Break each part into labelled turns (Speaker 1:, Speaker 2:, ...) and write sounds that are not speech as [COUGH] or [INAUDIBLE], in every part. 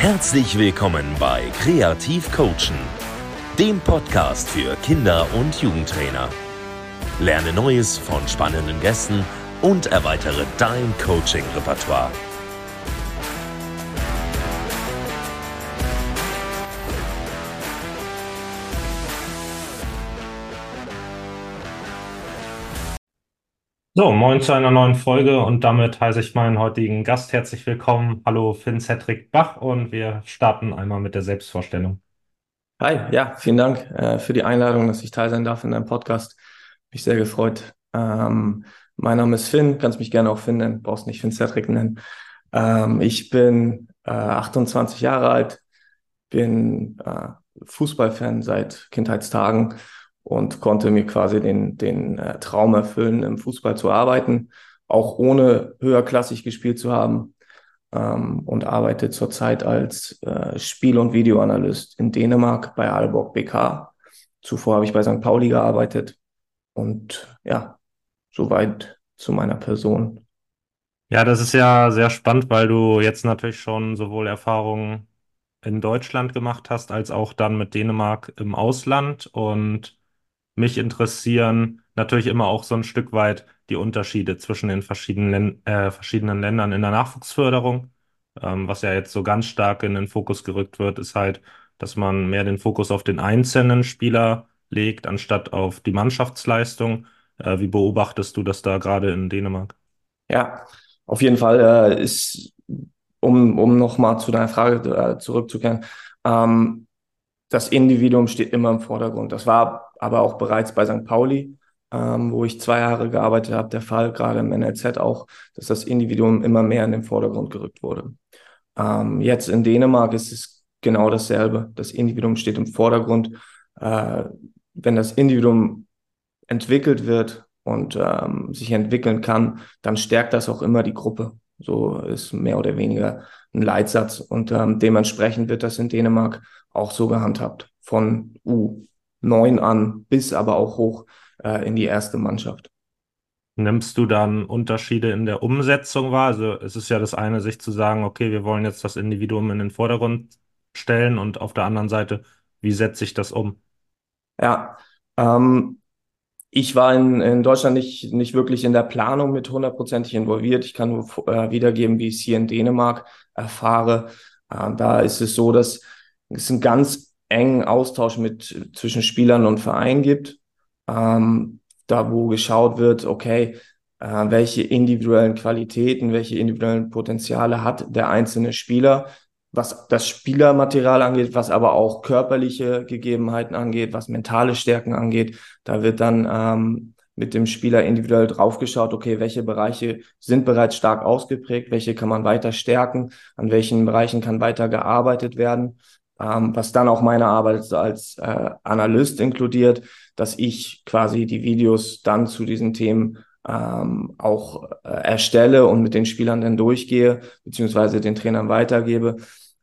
Speaker 1: Herzlich willkommen bei Kreativ Coachen, dem Podcast für Kinder- und Jugendtrainer. Lerne Neues von spannenden Gästen und erweitere dein Coaching-Repertoire.
Speaker 2: So, moin zu einer neuen Folge und damit heiße ich meinen heutigen Gast herzlich willkommen. Hallo Finn Cedric Bach und wir starten einmal mit der Selbstvorstellung.
Speaker 3: Hi, ja, vielen Dank äh, für die Einladung, dass ich teil sein darf in deinem Podcast. Mich sehr gefreut. Ähm, mein Name ist Finn, kannst mich gerne auch Finn nennen, brauchst nicht Finn Cedric nennen. Ähm, ich bin äh, 28 Jahre alt, bin äh, Fußballfan seit Kindheitstagen und konnte mir quasi den, den äh, Traum erfüllen, im Fußball zu arbeiten, auch ohne höherklassig gespielt zu haben ähm, und arbeite zurzeit als äh, Spiel- und Videoanalyst in Dänemark bei Aalborg BK. Zuvor habe ich bei St. Pauli gearbeitet und ja, soweit zu meiner Person.
Speaker 2: Ja, das ist ja sehr spannend, weil du jetzt natürlich schon sowohl Erfahrungen in Deutschland gemacht hast, als auch dann mit Dänemark im Ausland und mich interessieren natürlich immer auch so ein Stück weit die Unterschiede zwischen den verschiedenen, äh, verschiedenen Ländern in der Nachwuchsförderung. Ähm, was ja jetzt so ganz stark in den Fokus gerückt wird, ist halt, dass man mehr den Fokus auf den einzelnen Spieler legt, anstatt auf die Mannschaftsleistung. Äh, wie beobachtest du das da gerade in Dänemark?
Speaker 3: Ja, auf jeden Fall äh, ist, um, um nochmal zu deiner Frage äh, zurückzukehren, ähm, das Individuum steht immer im Vordergrund. Das war aber auch bereits bei St. Pauli, ähm, wo ich zwei Jahre gearbeitet habe, der Fall, gerade im NLZ auch, dass das Individuum immer mehr in den Vordergrund gerückt wurde. Ähm, jetzt in Dänemark ist es genau dasselbe. Das Individuum steht im Vordergrund. Äh, wenn das Individuum entwickelt wird und ähm, sich entwickeln kann, dann stärkt das auch immer die Gruppe. So ist mehr oder weniger ein Leitsatz. Und ähm, dementsprechend wird das in Dänemark auch so gehandhabt. Von U9 an bis aber auch hoch äh, in die erste Mannschaft.
Speaker 2: Nimmst du dann Unterschiede in der Umsetzung wahr? Also es ist ja das eine, sich zu sagen, okay, wir wollen jetzt das Individuum in den Vordergrund stellen und auf der anderen Seite, wie setze ich das um?
Speaker 3: Ja, ähm, ich war in, in Deutschland nicht, nicht wirklich in der Planung mit hundertprozentig involviert. Ich kann nur äh, wiedergeben, wie ich es hier in Dänemark erfahre. Äh, da ist es so, dass es einen ganz engen Austausch mit zwischen Spielern und Verein gibt. Ähm, da wo geschaut wird, okay, äh, welche individuellen Qualitäten, welche individuellen Potenziale hat der einzelne Spieler, was das Spielermaterial angeht, was aber auch körperliche Gegebenheiten angeht, was mentale Stärken angeht. Da wird dann ähm, mit dem Spieler individuell draufgeschaut, okay, welche Bereiche sind bereits stark ausgeprägt, welche kann man weiter stärken, an welchen Bereichen kann weiter gearbeitet werden. Ähm, was dann auch meine Arbeit als äh, Analyst inkludiert, dass ich quasi die Videos dann zu diesen Themen ähm, auch äh, erstelle und mit den Spielern dann durchgehe, beziehungsweise den Trainern weitergebe.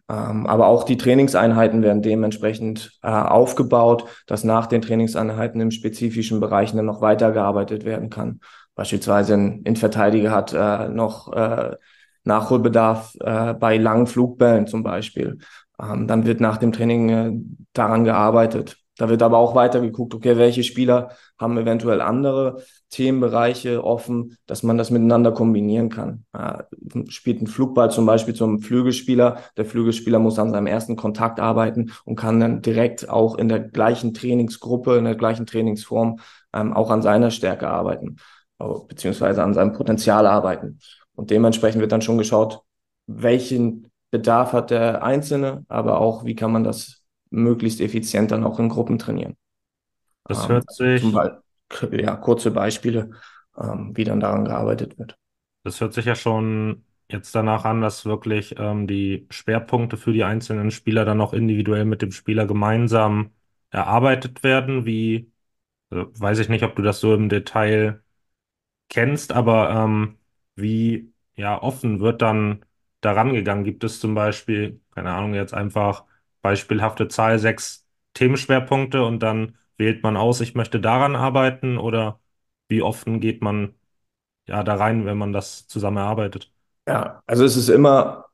Speaker 3: Ähm, aber auch die Trainingseinheiten werden dementsprechend äh, aufgebaut, dass nach den Trainingseinheiten im spezifischen Bereichen dann noch weitergearbeitet werden kann. Beispielsweise ein Innenverteidiger hat äh, noch äh, Nachholbedarf äh, bei langen Flugbällen zum Beispiel. Ähm, dann wird nach dem Training äh, daran gearbeitet. Da wird aber auch weiter geguckt, okay, welche Spieler haben eventuell andere Themenbereiche offen, dass man das miteinander kombinieren kann. Äh, spielt ein Flugball zum Beispiel zum Flügelspieler. Der Flügelspieler muss an seinem ersten Kontakt arbeiten und kann dann direkt auch in der gleichen Trainingsgruppe, in der gleichen Trainingsform ähm, auch an seiner Stärke arbeiten, beziehungsweise an seinem Potenzial arbeiten. Und dementsprechend wird dann schon geschaut, welchen Bedarf hat der Einzelne, aber auch, wie kann man das möglichst effizient dann auch in Gruppen trainieren.
Speaker 2: Das ähm, hört sich.
Speaker 3: Beispiel, ja, kurze Beispiele, ähm, wie dann daran gearbeitet wird.
Speaker 2: Das hört sich ja schon jetzt danach an, dass wirklich ähm, die Schwerpunkte für die einzelnen Spieler dann auch individuell mit dem Spieler gemeinsam erarbeitet werden. Wie, äh, weiß ich nicht, ob du das so im Detail kennst, aber ähm, wie ja offen wird dann daran gegangen? Gibt es zum Beispiel, keine Ahnung, jetzt einfach beispielhafte Zahl, sechs Themenschwerpunkte und dann wählt man aus, ich möchte daran arbeiten oder wie offen geht man ja da rein, wenn man das zusammen erarbeitet?
Speaker 3: Ja, also es ist immer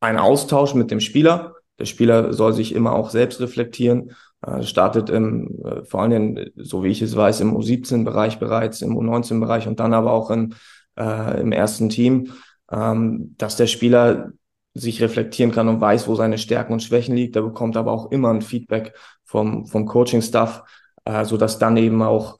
Speaker 3: ein Austausch mit dem Spieler. Der Spieler soll sich immer auch selbst reflektieren. Äh, startet im, äh, vor allem, so wie ich es weiß, im U17-Bereich bereits, im U19-Bereich und dann aber auch in, äh, im ersten Team, ähm, dass der Spieler sich reflektieren kann und weiß, wo seine Stärken und Schwächen liegt. Er bekommt aber auch immer ein Feedback vom, vom Coaching-Staff, äh, so dass dann eben auch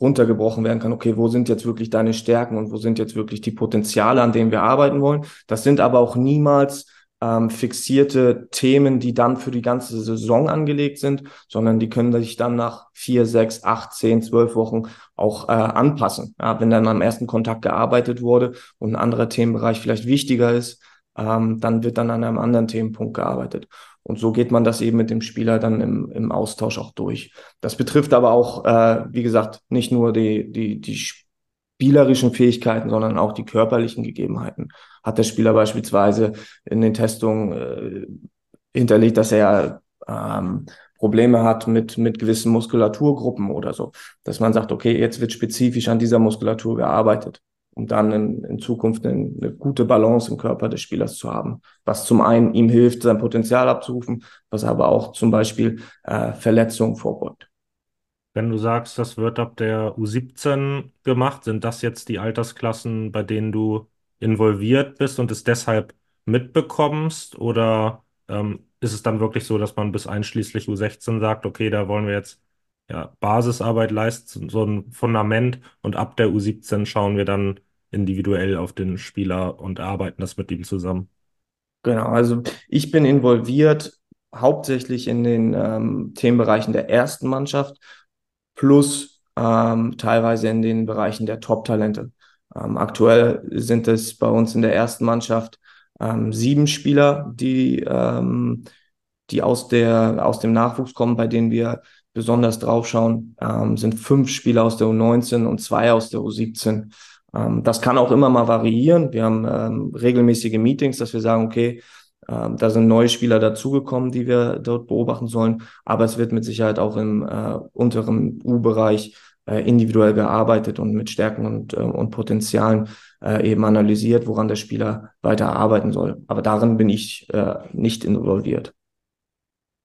Speaker 3: runtergebrochen werden kann, okay, wo sind jetzt wirklich deine Stärken und wo sind jetzt wirklich die Potenziale, an denen wir arbeiten wollen. Das sind aber auch niemals ähm, fixierte Themen, die dann für die ganze Saison angelegt sind, sondern die können sich dann nach vier, sechs, acht, zehn, zwölf Wochen auch äh, anpassen. Ja, wenn dann am ersten Kontakt gearbeitet wurde und ein anderer Themenbereich vielleicht wichtiger ist, ähm, dann wird dann an einem anderen Themenpunkt gearbeitet. Und so geht man das eben mit dem Spieler dann im, im Austausch auch durch. Das betrifft aber auch, äh, wie gesagt, nicht nur die, die, die spielerischen Fähigkeiten, sondern auch die körperlichen Gegebenheiten. Hat der Spieler beispielsweise in den Testungen äh, hinterlegt, dass er ähm, Probleme hat mit, mit gewissen Muskulaturgruppen oder so, dass man sagt, okay, jetzt wird spezifisch an dieser Muskulatur gearbeitet um dann in, in Zukunft eine, eine, gute Balance im Körper des Spielers zu haben, was zum einen ihm hilft, sein Potenzial abzurufen, was aber auch zum Beispiel äh, Verletzungen vorbeugt.
Speaker 2: Wenn du sagst, das wird ab der U17 gemacht, sind das jetzt die Altersklassen, bei denen du involviert bist und es deshalb mitbekommst? Oder ähm, ist es dann wirklich so, dass man bis einschließlich U16 sagt, okay, da wollen wir jetzt ja, Basisarbeit leistet, so ein Fundament und ab der U17 schauen wir dann individuell auf den Spieler und arbeiten das mit ihm zusammen.
Speaker 3: Genau, also ich bin involviert hauptsächlich in den ähm, Themenbereichen der ersten Mannschaft plus ähm, teilweise in den Bereichen der Top-Talente. Ähm, aktuell sind es bei uns in der ersten Mannschaft ähm, sieben Spieler, die, ähm, die aus, der, aus dem Nachwuchs kommen, bei denen wir besonders draufschauen, ähm, sind fünf Spieler aus der U19 und zwei aus der U17. Ähm, das kann auch immer mal variieren. Wir haben ähm, regelmäßige Meetings, dass wir sagen, okay, ähm, da sind neue Spieler dazugekommen, die wir dort beobachten sollen. Aber es wird mit Sicherheit auch im äh, unteren U-Bereich äh, individuell gearbeitet und mit Stärken und, äh, und Potenzialen äh, eben analysiert, woran der Spieler weiter arbeiten soll. Aber darin bin ich äh, nicht involviert.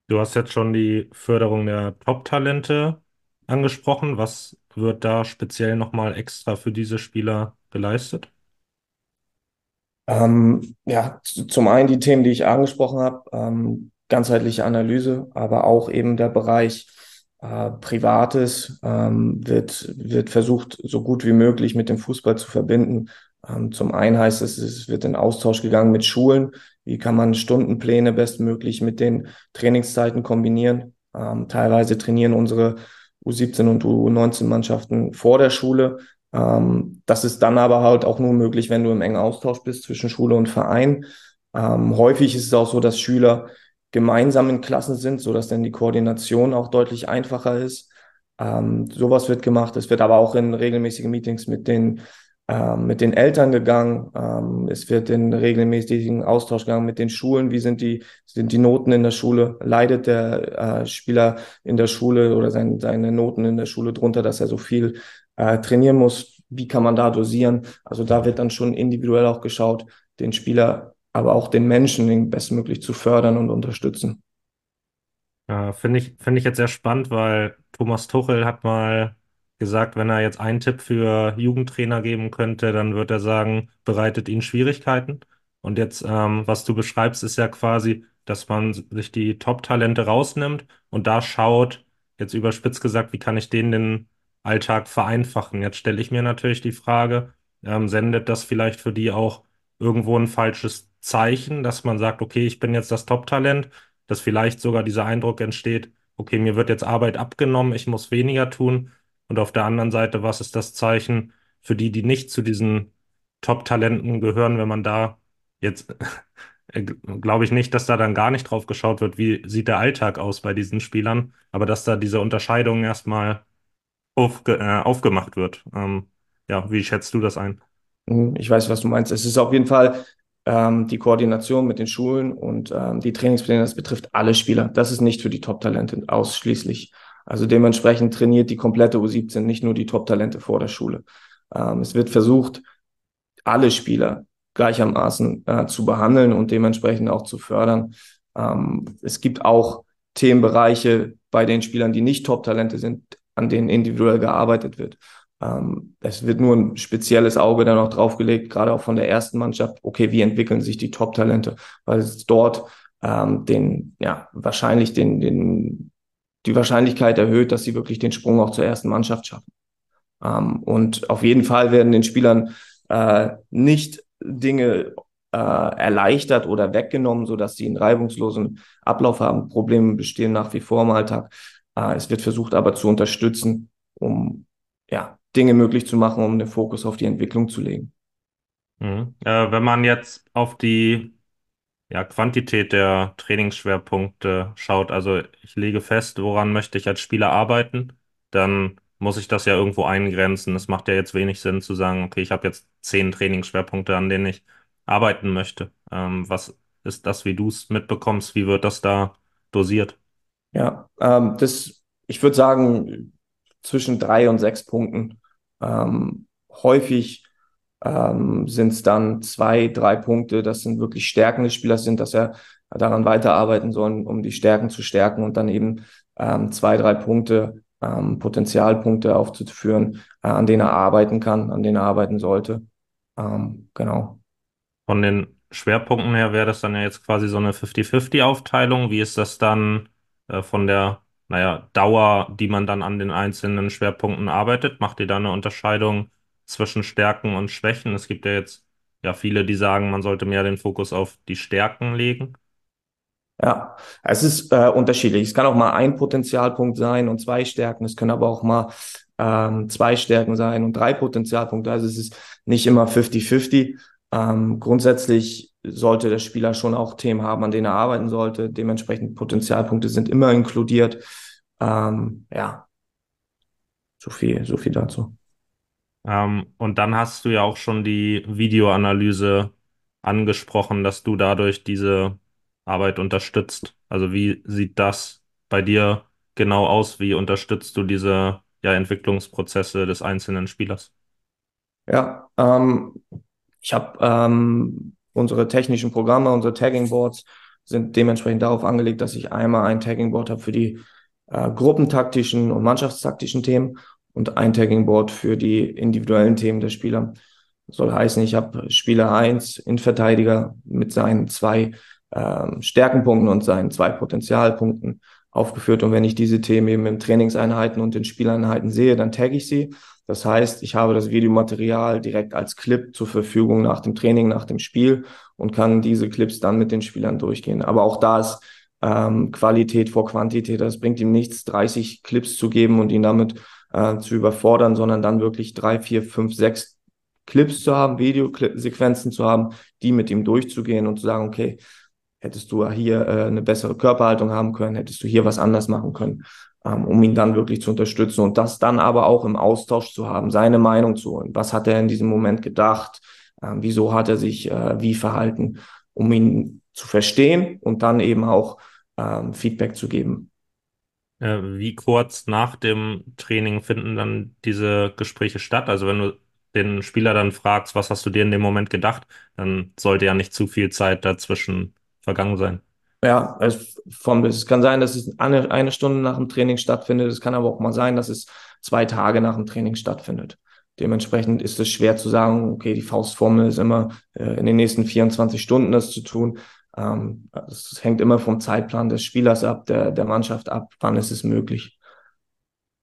Speaker 2: Du hast jetzt schon die Förderung der Top-Talente angesprochen. Was wird da speziell nochmal extra für diese Spieler geleistet?
Speaker 3: Ähm, ja, zum einen die Themen, die ich angesprochen habe, ähm, ganzheitliche Analyse, aber auch eben der Bereich äh, Privates ähm, wird, wird versucht, so gut wie möglich mit dem Fußball zu verbinden. Ähm, zum einen heißt es, es wird in Austausch gegangen mit Schulen, wie kann man Stundenpläne bestmöglich mit den Trainingszeiten kombinieren? Ähm, teilweise trainieren unsere U17 und U19-Mannschaften vor der Schule. Ähm, das ist dann aber halt auch nur möglich, wenn du im engen Austausch bist zwischen Schule und Verein. Häufig ist es auch so, dass Schüler gemeinsam in Klassen sind, sodass dann die Koordination auch deutlich einfacher ist. Sowas wird gemacht. Es wird aber auch in regelmäßigen Meetings mit den ähm, mit den Eltern gegangen. Ähm, es wird in regelmäßigen Austausch gegangen mit den Schulen. Wie sind die, sind die Noten in der Schule? Leidet der äh, Spieler in der Schule oder sein, seine Noten in der Schule drunter, dass er so viel äh, trainieren muss? Wie kann man da dosieren? Also da wird dann schon individuell auch geschaut, den Spieler, aber auch den Menschen bestmöglich zu fördern und unterstützen.
Speaker 2: Ja, finde ich, finde ich jetzt sehr spannend, weil Thomas Tuchel hat mal gesagt, wenn er jetzt einen Tipp für Jugendtrainer geben könnte, dann würde er sagen, bereitet ihnen Schwierigkeiten. Und jetzt, ähm, was du beschreibst, ist ja quasi, dass man sich die Top-Talente rausnimmt und da schaut, jetzt überspitzt gesagt, wie kann ich denen den Alltag vereinfachen? Jetzt stelle ich mir natürlich die Frage, ähm, sendet das vielleicht für die auch irgendwo ein falsches Zeichen, dass man sagt, okay, ich bin jetzt das Top-Talent, dass vielleicht sogar dieser Eindruck entsteht, okay, mir wird jetzt Arbeit abgenommen, ich muss weniger tun und auf der anderen Seite, was ist das Zeichen für die, die nicht zu diesen Top-Talenten gehören, wenn man da jetzt, [LAUGHS] äh, glaube ich nicht, dass da dann gar nicht drauf geschaut wird, wie sieht der Alltag aus bei diesen Spielern, aber dass da diese Unterscheidung erstmal aufge, äh, aufgemacht wird. Ähm, ja, wie schätzt du das ein?
Speaker 3: Hm, ich weiß, was du meinst. Es ist auf jeden Fall ähm, die Koordination mit den Schulen und ähm, die Trainingspläne, das betrifft alle Spieler. Das ist nicht für die Top-Talente ausschließlich. Also dementsprechend trainiert die komplette U17, nicht nur die Top-Talente vor der Schule. Ähm, es wird versucht, alle Spieler gleichermaßen äh, zu behandeln und dementsprechend auch zu fördern. Ähm, es gibt auch Themenbereiche bei den Spielern, die nicht Top-Talente sind, an denen individuell gearbeitet wird. Ähm, es wird nur ein spezielles Auge dann auch draufgelegt, gerade auch von der ersten Mannschaft. Okay, wie entwickeln sich die Top-Talente? Weil es dort ähm, den, ja, wahrscheinlich den, den, die Wahrscheinlichkeit erhöht, dass sie wirklich den Sprung auch zur ersten Mannschaft schaffen. Ähm, und auf jeden Fall werden den Spielern äh, nicht Dinge äh, erleichtert oder weggenommen, so dass sie einen reibungslosen Ablauf haben. Probleme bestehen nach wie vor im Alltag. Äh, es wird versucht aber zu unterstützen, um ja, Dinge möglich zu machen, um den Fokus auf die Entwicklung zu legen.
Speaker 2: Mhm. Äh, wenn man jetzt auf die ja, Quantität der Trainingsschwerpunkte schaut, also ich lege fest, woran möchte ich als Spieler arbeiten, dann muss ich das ja irgendwo eingrenzen. Es macht ja jetzt wenig Sinn zu sagen, okay, ich habe jetzt zehn Trainingsschwerpunkte, an denen ich arbeiten möchte. Ähm, was ist das, wie du es mitbekommst? Wie wird das da dosiert?
Speaker 3: Ja, ähm, das, ich würde sagen, zwischen drei und sechs Punkten. Ähm, häufig ähm, sind es dann zwei, drei Punkte, das sind wirklich Stärken des Spielers sind, dass er daran weiterarbeiten soll, um die Stärken zu stärken und dann eben ähm, zwei, drei Punkte, ähm, Potenzialpunkte aufzuführen, äh, an denen er arbeiten kann, an denen er arbeiten sollte. Ähm, genau.
Speaker 2: Von den Schwerpunkten her wäre das dann ja jetzt quasi so eine 50-50-Aufteilung. Wie ist das dann äh, von der, naja, Dauer, die man dann an den einzelnen Schwerpunkten arbeitet? Macht ihr da eine Unterscheidung zwischen Stärken und Schwächen? Es gibt ja jetzt ja viele, die sagen, man sollte mehr den Fokus auf die Stärken legen.
Speaker 3: Ja, es ist äh, unterschiedlich. Es kann auch mal ein Potenzialpunkt sein und zwei Stärken. Es können aber auch mal ähm, zwei Stärken sein und drei Potenzialpunkte. Also es ist nicht immer 50-50. Ähm, grundsätzlich sollte der Spieler schon auch Themen haben, an denen er arbeiten sollte. Dementsprechend Potenzialpunkte sind immer inkludiert. Ähm, ja, so viel, so viel dazu.
Speaker 2: Ähm, und dann hast du ja auch schon die Videoanalyse angesprochen, dass du dadurch diese Arbeit unterstützt. Also wie sieht das bei dir genau aus? Wie unterstützt du diese ja, Entwicklungsprozesse des einzelnen Spielers?
Speaker 3: Ja, ähm, ich habe ähm, unsere technischen Programme, unsere Tagging Boards sind dementsprechend darauf angelegt, dass ich einmal ein Tagging Board habe für die äh, gruppentaktischen und mannschaftstaktischen Themen und ein Tagging Board für die individuellen Themen der Spieler. Das soll heißen, ich habe Spieler 1, Innenverteidiger mit seinen zwei ähm, Stärkenpunkten und seinen zwei Potenzialpunkten aufgeführt. Und wenn ich diese Themen eben in Trainingseinheiten und in Spieleinheiten sehe, dann tagge ich sie. Das heißt, ich habe das Videomaterial direkt als Clip zur Verfügung nach dem Training, nach dem Spiel und kann diese Clips dann mit den Spielern durchgehen. Aber auch da ist ähm, Qualität vor Quantität. Das bringt ihm nichts, 30 Clips zu geben und ihn damit äh, zu überfordern, sondern dann wirklich drei, vier, fünf, sechs Clips zu haben, Videosequenzen zu haben, die mit ihm durchzugehen und zu sagen, okay, hättest du hier äh, eine bessere Körperhaltung haben können, hättest du hier was anders machen können, ähm, um ihn dann wirklich zu unterstützen und das dann aber auch im Austausch zu haben, seine Meinung zu holen. Was hat er in diesem Moment gedacht? Ähm, wieso hat er sich äh, wie verhalten, um ihn zu verstehen und dann eben auch ähm, Feedback zu geben.
Speaker 2: Äh, wie kurz nach dem Training finden dann diese Gespräche statt? Also wenn du den Spieler dann fragst, was hast du dir in dem Moment gedacht, dann sollte ja nicht zu viel Zeit dazwischen vergangen sein.
Speaker 3: Ja, es, vom, es kann sein, dass es eine, eine Stunde nach dem Training stattfindet. Es kann aber auch mal sein, dass es zwei Tage nach dem Training stattfindet. Dementsprechend ist es schwer zu sagen, okay, die Faustformel ist immer äh, in den nächsten 24 Stunden das zu tun. Ähm, es hängt immer vom Zeitplan des Spielers ab, der, der Mannschaft ab, wann ist es möglich.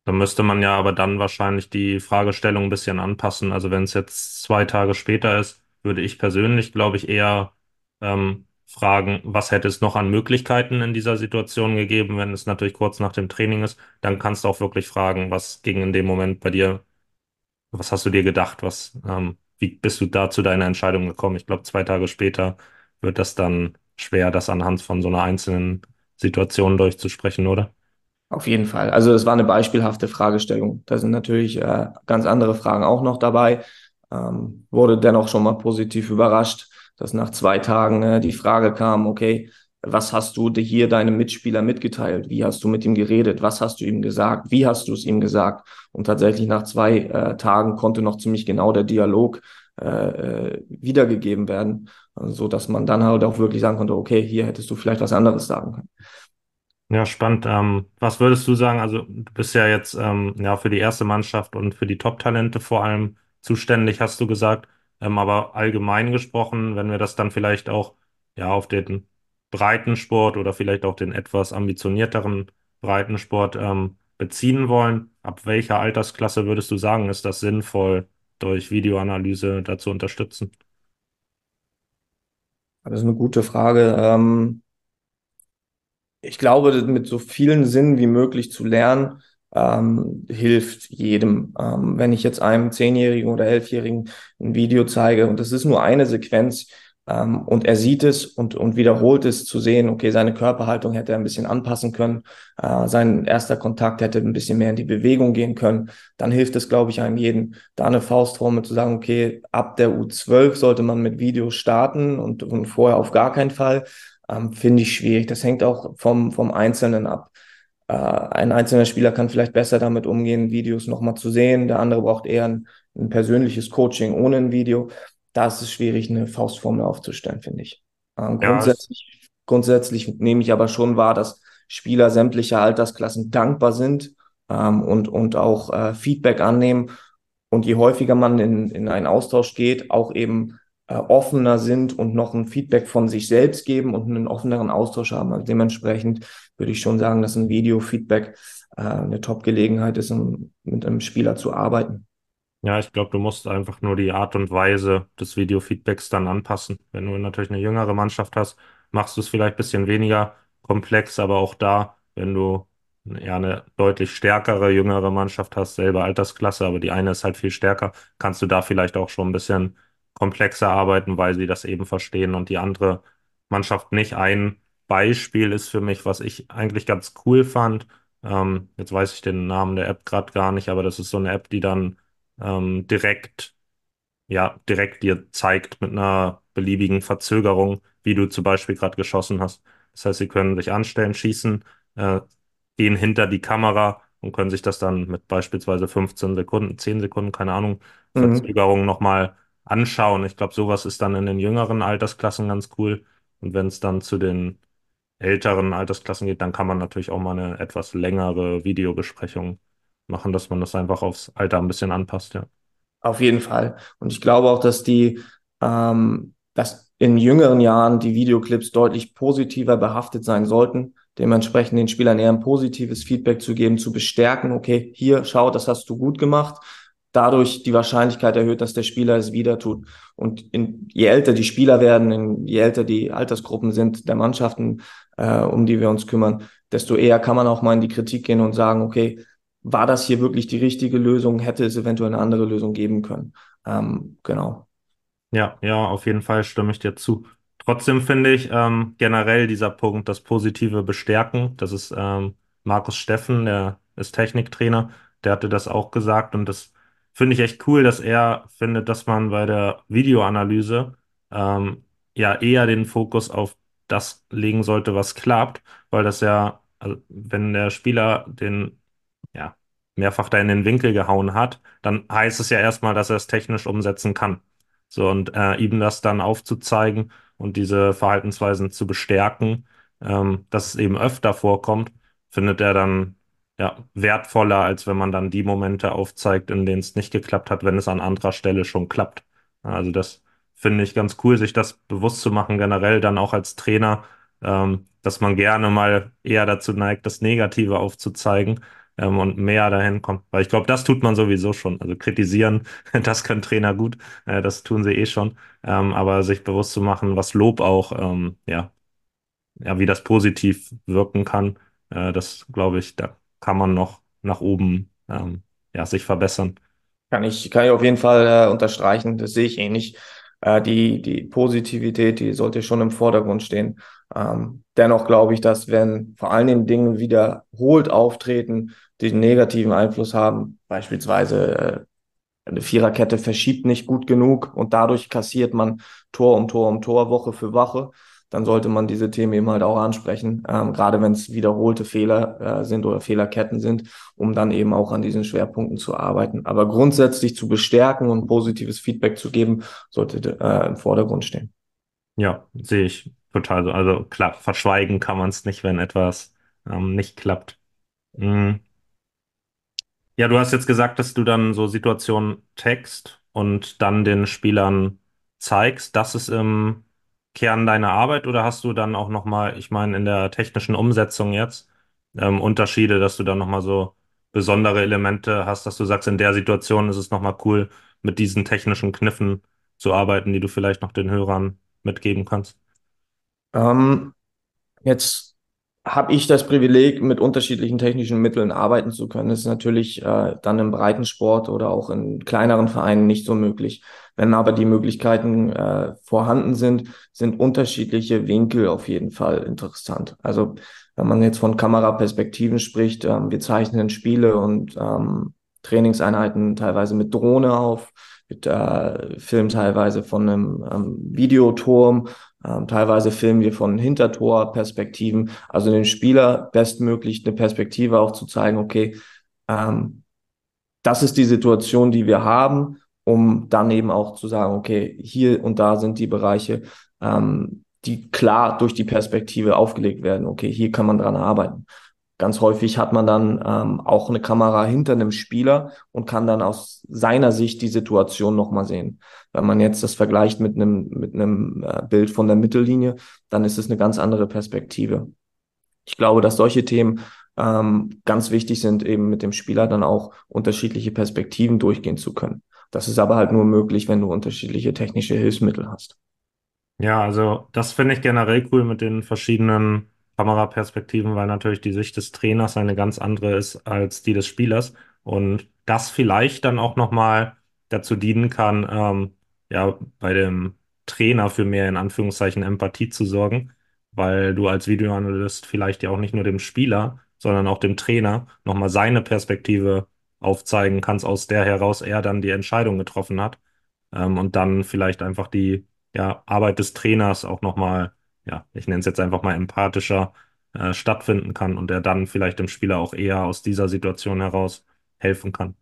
Speaker 2: Da müsste man ja aber dann wahrscheinlich die Fragestellung ein bisschen anpassen. Also wenn es jetzt zwei Tage später ist, würde ich persönlich, glaube ich, eher ähm, fragen, was hätte es noch an Möglichkeiten in dieser Situation gegeben, wenn es natürlich kurz nach dem Training ist. Dann kannst du auch wirklich fragen, was ging in dem Moment bei dir, was hast du dir gedacht, was, ähm, wie bist du da zu deiner Entscheidung gekommen? Ich glaube, zwei Tage später wird das dann schwer, das anhand von so einer einzelnen Situation durchzusprechen, oder?
Speaker 3: Auf jeden Fall. Also es war eine beispielhafte Fragestellung. Da sind natürlich äh, ganz andere Fragen auch noch dabei. Ähm, wurde dennoch schon mal positiv überrascht, dass nach zwei Tagen äh, die Frage kam, okay, was hast du hier deinem Mitspieler mitgeteilt? Wie hast du mit ihm geredet? Was hast du ihm gesagt? Wie hast du es ihm gesagt? Und tatsächlich nach zwei äh, Tagen konnte noch ziemlich genau der Dialog äh, äh, wiedergegeben werden, so dass man dann halt auch wirklich sagen konnte, okay, hier hättest du vielleicht was anderes sagen können.
Speaker 2: Ja, spannend. Ähm, was würdest du sagen? Also, du bist ja jetzt ähm, ja für die erste Mannschaft und für die Top-Talente vor allem zuständig, hast du gesagt. Ähm, aber allgemein gesprochen, wenn wir das dann vielleicht auch ja auf den Breitensport oder vielleicht auch den etwas ambitionierteren Breitensport ähm, beziehen wollen, ab welcher Altersklasse würdest du sagen, ist das sinnvoll, durch Videoanalyse dazu unterstützen?
Speaker 3: Das ist eine gute Frage. Ähm, ich glaube, mit so vielen Sinnen wie möglich zu lernen, ähm, hilft jedem. Ähm, wenn ich jetzt einem Zehnjährigen oder Elfjährigen ein Video zeige und das ist nur eine Sequenz ähm, und er sieht es und, und wiederholt es zu sehen, okay, seine Körperhaltung hätte er ein bisschen anpassen können, äh, sein erster Kontakt hätte ein bisschen mehr in die Bewegung gehen können, dann hilft es, glaube ich, einem jeden, da eine Faustformel zu sagen, okay, ab der U12 sollte man mit Videos starten und, und vorher auf gar keinen Fall ähm, finde ich schwierig. Das hängt auch vom, vom Einzelnen ab. Äh, ein einzelner Spieler kann vielleicht besser damit umgehen, Videos nochmal zu sehen. Der andere braucht eher ein, ein persönliches Coaching ohne ein Video. Da ist es schwierig, eine Faustformel aufzustellen, finde ich. Ähm, grundsätzlich, ja, grundsätzlich nehme ich aber schon wahr, dass Spieler sämtlicher Altersklassen dankbar sind ähm, und, und auch äh, Feedback annehmen. Und je häufiger man in, in einen Austausch geht, auch eben äh, offener sind und noch ein Feedback von sich selbst geben und einen offeneren Austausch haben. Also dementsprechend würde ich schon sagen, dass ein Video-Feedback äh, eine Top-Gelegenheit ist, um mit einem Spieler zu arbeiten.
Speaker 2: Ja, ich glaube, du musst einfach nur die Art und Weise des Video-Feedbacks dann anpassen. Wenn du natürlich eine jüngere Mannschaft hast, machst du es vielleicht ein bisschen weniger komplex, aber auch da, wenn du ja eine deutlich stärkere, jüngere Mannschaft hast, selber Altersklasse, aber die eine ist halt viel stärker, kannst du da vielleicht auch schon ein bisschen komplexer arbeiten, weil sie das eben verstehen und die andere Mannschaft nicht. Ein Beispiel ist für mich, was ich eigentlich ganz cool fand. Ähm, jetzt weiß ich den Namen der App gerade gar nicht, aber das ist so eine App, die dann ähm, direkt, ja, direkt dir zeigt mit einer beliebigen Verzögerung, wie du zum Beispiel gerade geschossen hast. Das heißt, sie können sich anstellen, schießen, äh, gehen hinter die Kamera und können sich das dann mit beispielsweise 15 Sekunden, 10 Sekunden, keine Ahnung, mhm. Verzögerung nochmal anschauen. Ich glaube, sowas ist dann in den jüngeren Altersklassen ganz cool. Und wenn es dann zu den älteren Altersklassen geht, dann kann man natürlich auch mal eine etwas längere Videobesprechung machen, dass man das einfach aufs Alter ein bisschen anpasst, ja.
Speaker 3: Auf jeden Fall. Und ich glaube auch, dass die, ähm, dass in jüngeren Jahren die Videoclips deutlich positiver behaftet sein sollten. Dementsprechend den Spielern eher ein positives Feedback zu geben, zu bestärken, okay, hier, schau, das hast du gut gemacht dadurch die Wahrscheinlichkeit erhöht, dass der Spieler es wieder tut. Und in, je älter die Spieler werden, in, je älter die Altersgruppen sind der Mannschaften, äh, um die wir uns kümmern, desto eher kann man auch mal in die Kritik gehen und sagen, okay, war das hier wirklich die richtige Lösung? Hätte es eventuell eine andere Lösung geben können? Ähm, genau.
Speaker 2: Ja, ja, auf jeden Fall stimme ich dir zu. Trotzdem finde ich ähm, generell dieser Punkt, das Positive bestärken. Das ist ähm, Markus Steffen, der ist Techniktrainer, der hatte das auch gesagt und das finde ich echt cool, dass er findet, dass man bei der Videoanalyse ähm, ja eher den Fokus auf das legen sollte, was klappt, weil das ja, also wenn der Spieler den ja mehrfach da in den Winkel gehauen hat, dann heißt es ja erstmal, dass er es technisch umsetzen kann. So und äh, ihm das dann aufzuzeigen und diese Verhaltensweisen zu bestärken, ähm, dass es eben öfter vorkommt, findet er dann ja, wertvoller, als wenn man dann die Momente aufzeigt, in denen es nicht geklappt hat, wenn es an anderer Stelle schon klappt. Also das finde ich ganz cool, sich das bewusst zu machen, generell dann auch als Trainer, ähm, dass man gerne mal eher dazu neigt, das Negative aufzuzeigen ähm, und mehr dahin kommt. Weil ich glaube, das tut man sowieso schon. Also kritisieren, [LAUGHS] das können Trainer gut, äh, das tun sie eh schon. Ähm, aber sich bewusst zu machen, was Lob auch, ähm, ja, ja, wie das positiv wirken kann, äh, das glaube ich, da kann man noch nach oben ähm, ja, sich verbessern.
Speaker 3: Kann ich, kann ich auf jeden Fall äh, unterstreichen, das sehe ich ähnlich. Äh, die, die Positivität, die sollte schon im Vordergrund stehen. Ähm, dennoch glaube ich, dass wenn vor allen Dingen Dinge wiederholt auftreten, die einen negativen Einfluss haben, beispielsweise äh, eine Viererkette verschiebt nicht gut genug und dadurch kassiert man Tor um Tor um Tor, Woche für Woche, dann sollte man diese Themen eben halt auch ansprechen, ähm, gerade wenn es wiederholte Fehler äh, sind oder Fehlerketten sind, um dann eben auch an diesen Schwerpunkten zu arbeiten. Aber grundsätzlich zu bestärken und positives Feedback zu geben, sollte äh, im Vordergrund stehen.
Speaker 2: Ja, sehe ich total so. Also klar, verschweigen kann man es nicht, wenn etwas ähm, nicht klappt. Mhm. Ja, du hast jetzt gesagt, dass du dann so Situationen text und dann den Spielern zeigst. Das ist im Kern deiner Arbeit oder hast du dann auch nochmal, ich meine, in der technischen Umsetzung jetzt, ähm, Unterschiede, dass du dann nochmal so besondere Elemente hast, dass du sagst, in der Situation ist es nochmal cool, mit diesen technischen Kniffen zu arbeiten, die du vielleicht noch den Hörern mitgeben kannst?
Speaker 3: Ähm, jetzt habe ich das Privileg, mit unterschiedlichen technischen Mitteln arbeiten zu können. Das ist natürlich äh, dann im Breitensport oder auch in kleineren Vereinen nicht so möglich. Wenn aber die Möglichkeiten äh, vorhanden sind, sind unterschiedliche Winkel auf jeden Fall interessant. Also wenn man jetzt von Kameraperspektiven spricht, äh, wir zeichnen Spiele und ähm, Trainingseinheiten teilweise mit Drohne auf, mit äh, Film teilweise von einem ähm, Videoturm ähm, teilweise filmen wir von Hintertorperspektiven, also dem Spieler bestmöglich eine Perspektive auch zu zeigen, okay, ähm, das ist die Situation, die wir haben, um dann eben auch zu sagen, okay, hier und da sind die Bereiche, ähm, die klar durch die Perspektive aufgelegt werden. Okay, hier kann man dran arbeiten. Ganz häufig hat man dann ähm, auch eine Kamera hinter einem Spieler und kann dann aus seiner Sicht die Situation nochmal sehen. Wenn man jetzt das vergleicht mit einem, mit einem äh, Bild von der Mittellinie, dann ist es eine ganz andere Perspektive. Ich glaube, dass solche Themen ähm, ganz wichtig sind, eben mit dem Spieler dann auch unterschiedliche Perspektiven durchgehen zu können. Das ist aber halt nur möglich, wenn du unterschiedliche technische Hilfsmittel hast.
Speaker 2: Ja, also das finde ich generell cool mit den verschiedenen Kameraperspektiven, weil natürlich die Sicht des Trainers eine ganz andere ist als die des Spielers. Und das vielleicht dann auch nochmal dazu dienen kann, ähm, ja, bei dem Trainer für mehr in Anführungszeichen Empathie zu sorgen, weil du als Videoanalyst vielleicht ja auch nicht nur dem Spieler, sondern auch dem Trainer nochmal seine Perspektive aufzeigen kannst, aus der heraus er dann die Entscheidung getroffen hat. Ähm, und dann vielleicht einfach die ja, Arbeit des Trainers auch nochmal ja, ich nenne es jetzt einfach mal empathischer äh, stattfinden kann und er dann vielleicht dem Spieler auch eher aus dieser Situation heraus helfen kann.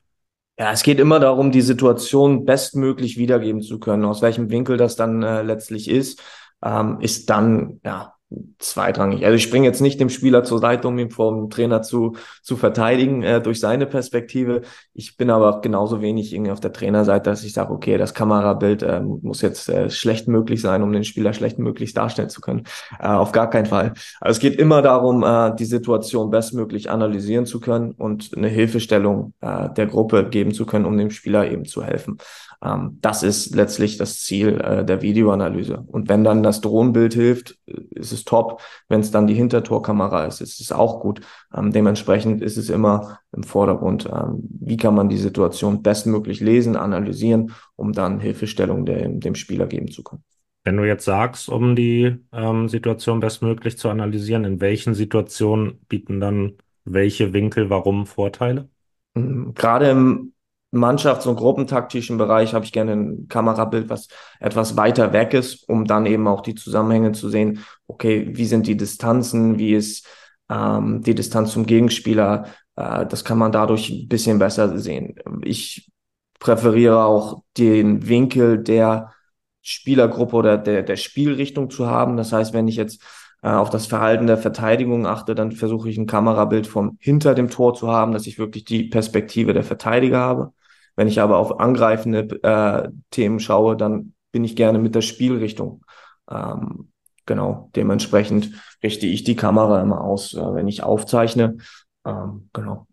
Speaker 3: Ja, es geht immer darum, die Situation bestmöglich wiedergeben zu können. Aus welchem Winkel das dann äh, letztlich ist, ähm, ist dann ja zweitrangig. Also ich springe jetzt nicht dem Spieler zur Seite, um ihn vom Trainer zu, zu verteidigen äh, durch seine Perspektive. Ich bin aber genauso wenig irgendwie auf der Trainerseite, dass ich sage, okay, das Kamerabild äh, muss jetzt äh, schlecht möglich sein, um den Spieler schlecht möglich darstellen zu können. Äh, auf gar keinen Fall. Also es geht immer darum, äh, die Situation bestmöglich analysieren zu können und eine Hilfestellung äh, der Gruppe geben zu können, um dem Spieler eben zu helfen. Ähm, das ist letztlich das Ziel äh, der Videoanalyse. Und wenn dann das Drohnenbild hilft, äh, ist es top. Wenn es dann die Hintertorkamera ist, ist es auch gut. Ähm, dementsprechend ist es immer im Vordergrund. Ähm, wie kann man die Situation bestmöglich lesen, analysieren, um dann Hilfestellung dem, dem Spieler geben zu können.
Speaker 2: Wenn du jetzt sagst, um die ähm, Situation bestmöglich zu analysieren, in welchen Situationen bieten dann welche Winkel warum Vorteile?
Speaker 3: Mhm. Gerade im Mannschafts- und gruppentaktischen Bereich habe ich gerne ein Kamerabild, was etwas weiter weg ist, um dann eben auch die Zusammenhänge zu sehen. Okay, wie sind die Distanzen? Wie ist ähm, die Distanz zum Gegenspieler? Äh, das kann man dadurch ein bisschen besser sehen. Ich präferiere auch den Winkel der Spielergruppe oder der, der Spielrichtung zu haben. Das heißt, wenn ich jetzt äh, auf das Verhalten der Verteidigung achte, dann versuche ich ein Kamerabild von hinter dem Tor zu haben, dass ich wirklich die Perspektive der Verteidiger habe. Wenn ich aber auf angreifende äh, Themen schaue, dann bin ich gerne mit der Spielrichtung. Ähm, genau, dementsprechend richte ich die Kamera immer aus, äh, wenn ich aufzeichne. Ähm, genau.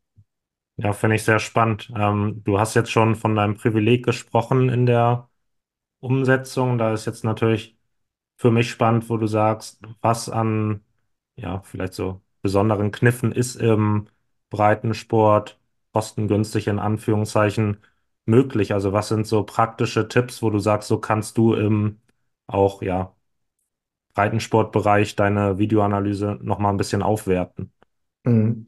Speaker 2: Ja, finde ich sehr spannend. Ähm, du hast jetzt schon von deinem Privileg gesprochen in der Umsetzung. Da ist jetzt natürlich für mich spannend, wo du sagst, was an, ja, vielleicht so besonderen Kniffen ist im Breitensport kostengünstig in Anführungszeichen möglich? Also was sind so praktische Tipps, wo du sagst, so kannst du im auch ja Breitensportbereich deine Videoanalyse noch mal ein bisschen aufwerten?
Speaker 3: Mhm.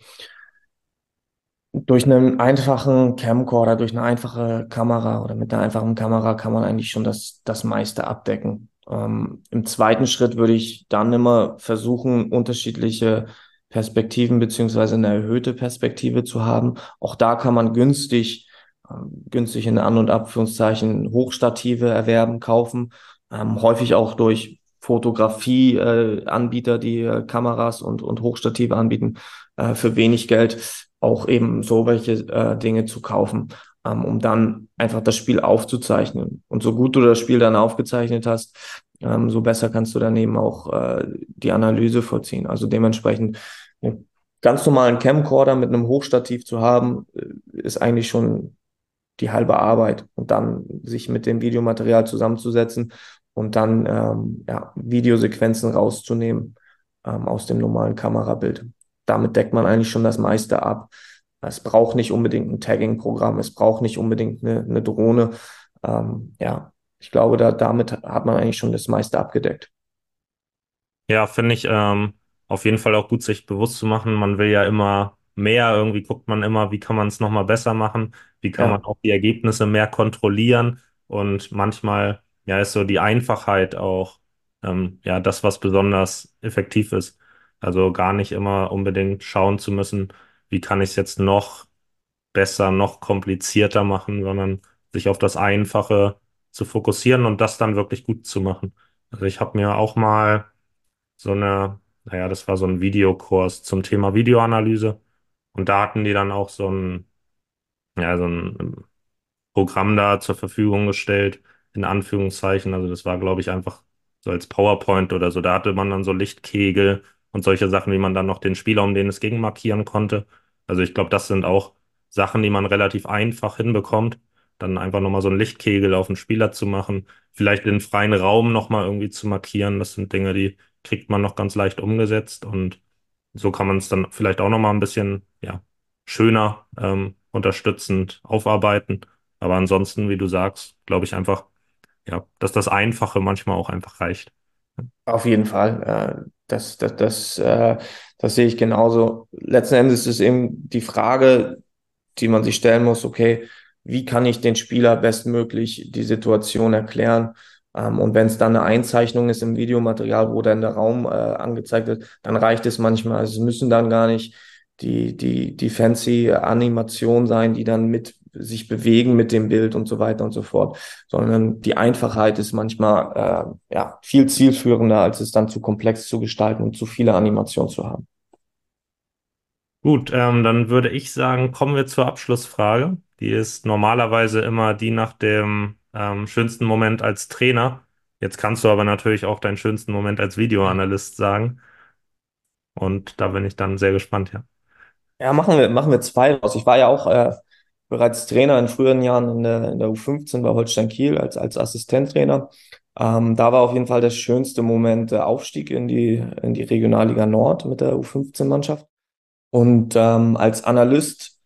Speaker 3: Durch einen einfachen Camcorder, durch eine einfache Kamera oder mit einer einfachen Kamera kann man eigentlich schon das, das meiste abdecken. Ähm, im zweiten Schritt würde ich dann immer versuchen, unterschiedliche Perspektiven beziehungsweise eine erhöhte Perspektive zu haben. Auch da kann man günstig, äh, günstig in An- und Abführungszeichen Hochstative erwerben, kaufen. Ähm, häufig auch durch Fotografie-Anbieter, äh, die äh, Kameras und, und Hochstative anbieten, äh, für wenig Geld auch eben so welche äh, Dinge zu kaufen, ähm, um dann einfach das Spiel aufzuzeichnen. Und so gut du das Spiel dann aufgezeichnet hast, ähm, so besser kannst du daneben auch äh, die Analyse vollziehen. Also dementsprechend einen ganz normalen Camcorder mit einem Hochstativ zu haben, äh, ist eigentlich schon die halbe Arbeit und dann sich mit dem Videomaterial zusammenzusetzen und dann ähm, ja, Videosequenzen rauszunehmen ähm, aus dem normalen Kamerabild. Damit deckt man eigentlich schon das meiste ab. Es braucht nicht unbedingt ein Tagging-Programm, es braucht nicht unbedingt eine, eine Drohne. Ähm, ja, ich glaube, da, damit hat man eigentlich schon das meiste abgedeckt.
Speaker 2: Ja, finde ich ähm, auf jeden Fall auch gut, sich bewusst zu machen. Man will ja immer mehr, irgendwie guckt man immer, wie kann man es nochmal besser machen, wie kann
Speaker 3: Ja.
Speaker 2: man auch die Ergebnisse mehr kontrollieren. Und manchmal, ja, ist so die Einfachheit auch, ähm, ja, das, was besonders effektiv ist. Also gar nicht immer unbedingt schauen zu müssen, wie kann ich es jetzt noch besser, noch komplizierter machen, sondern sich auf das Einfache zu fokussieren und das dann wirklich gut zu machen. Also ich habe mir auch mal so eine, naja, das war so ein Videokurs zum Thema Videoanalyse. Und da hatten die dann auch so ein, ja, so ein Programm da zur Verfügung gestellt, in Anführungszeichen. Also das war, glaube ich, einfach so als PowerPoint oder so. Da hatte man dann so Lichtkegel und solche Sachen, wie man dann noch den Spieler, um den es ging, markieren konnte. Also ich glaube, das sind auch Sachen, die man relativ einfach hinbekommt. Dann einfach nochmal so einen Lichtkegel auf den Spieler zu machen, vielleicht den freien Raum nochmal irgendwie zu markieren. Das sind Dinge, die kriegt man noch ganz leicht umgesetzt und so kann man es dann vielleicht auch nochmal ein bisschen, ja, schöner, ähm, unterstützend aufarbeiten. Aber ansonsten, wie du sagst, glaube ich einfach, ja, dass das Einfache manchmal auch einfach reicht.
Speaker 3: Auf jeden Fall. Äh, das, das, das, äh, das sehe ich genauso. Letzten Endes ist es eben die Frage, die man sich stellen muss, okay, wie kann ich den Spieler bestmöglich die Situation erklären? Ähm, und wenn es dann eine Einzeichnung ist im Videomaterial, wo dann der Raum äh, angezeigt wird, dann reicht es manchmal. Also es müssen dann gar nicht die, die, die fancy Animation sein, die dann mit sich bewegen mit dem Bild und so weiter und so fort, sondern die Einfachheit ist manchmal äh, ja, viel zielführender, als es dann zu komplex zu gestalten und zu viele Animationen zu haben.
Speaker 2: Gut, ähm, dann würde ich sagen, kommen wir zur Abschlussfrage. Die ist normalerweise immer die nach dem ähm, schönsten Moment als Trainer. Jetzt kannst du aber natürlich auch deinen schönsten Moment als Videoanalyst sagen. Und da bin ich dann sehr gespannt, ja.
Speaker 3: Ja, machen wir, machen wir zwei raus. Ich war ja auch äh, bereits Trainer in früheren Jahren in der, in der U15 bei Holstein Kiel als, als Assistenttrainer. Ähm, da war auf jeden Fall der schönste Moment der Aufstieg in die, in die Regionalliga Nord mit der U15-Mannschaft. Und ähm, als Analyst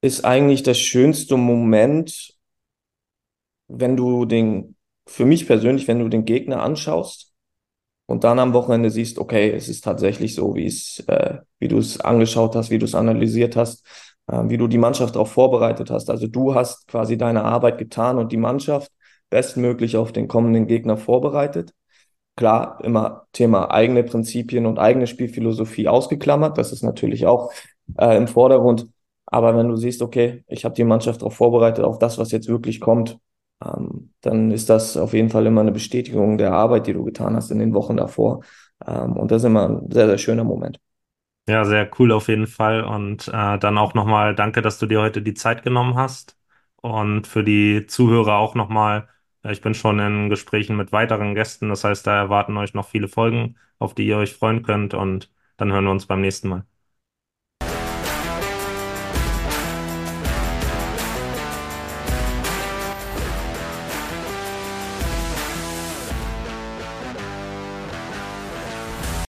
Speaker 3: ist eigentlich der schönste Moment, wenn du den, für mich persönlich, wenn du den Gegner anschaust und dann am Wochenende siehst, okay, es ist tatsächlich so, äh, wie du es angeschaut hast, wie du es analysiert hast, wie du die Mannschaft darauf vorbereitet hast. Also du hast quasi deine Arbeit getan und die Mannschaft bestmöglich auf den kommenden Gegner vorbereitet. Klar, immer Thema eigene Prinzipien und eigene Spielphilosophie ausgeklammert. Das ist natürlich auch äh, im Vordergrund. Aber wenn du siehst, okay, ich habe die Mannschaft darauf vorbereitet, auf das, was jetzt wirklich kommt, ähm, dann ist das auf jeden Fall immer eine Bestätigung der Arbeit, die du getan hast in den Wochen davor. Ähm, und das ist immer ein sehr, sehr schöner Moment.
Speaker 2: Ja, sehr cool auf jeden Fall. Und äh, dann auch nochmal danke, dass du dir heute die Zeit genommen hast. Und für die Zuhörer auch nochmal, äh, ich bin schon in Gesprächen mit weiteren Gästen. Das heißt, da erwarten euch noch viele Folgen, auf die ihr euch freuen könnt. Und dann hören wir uns beim nächsten Mal.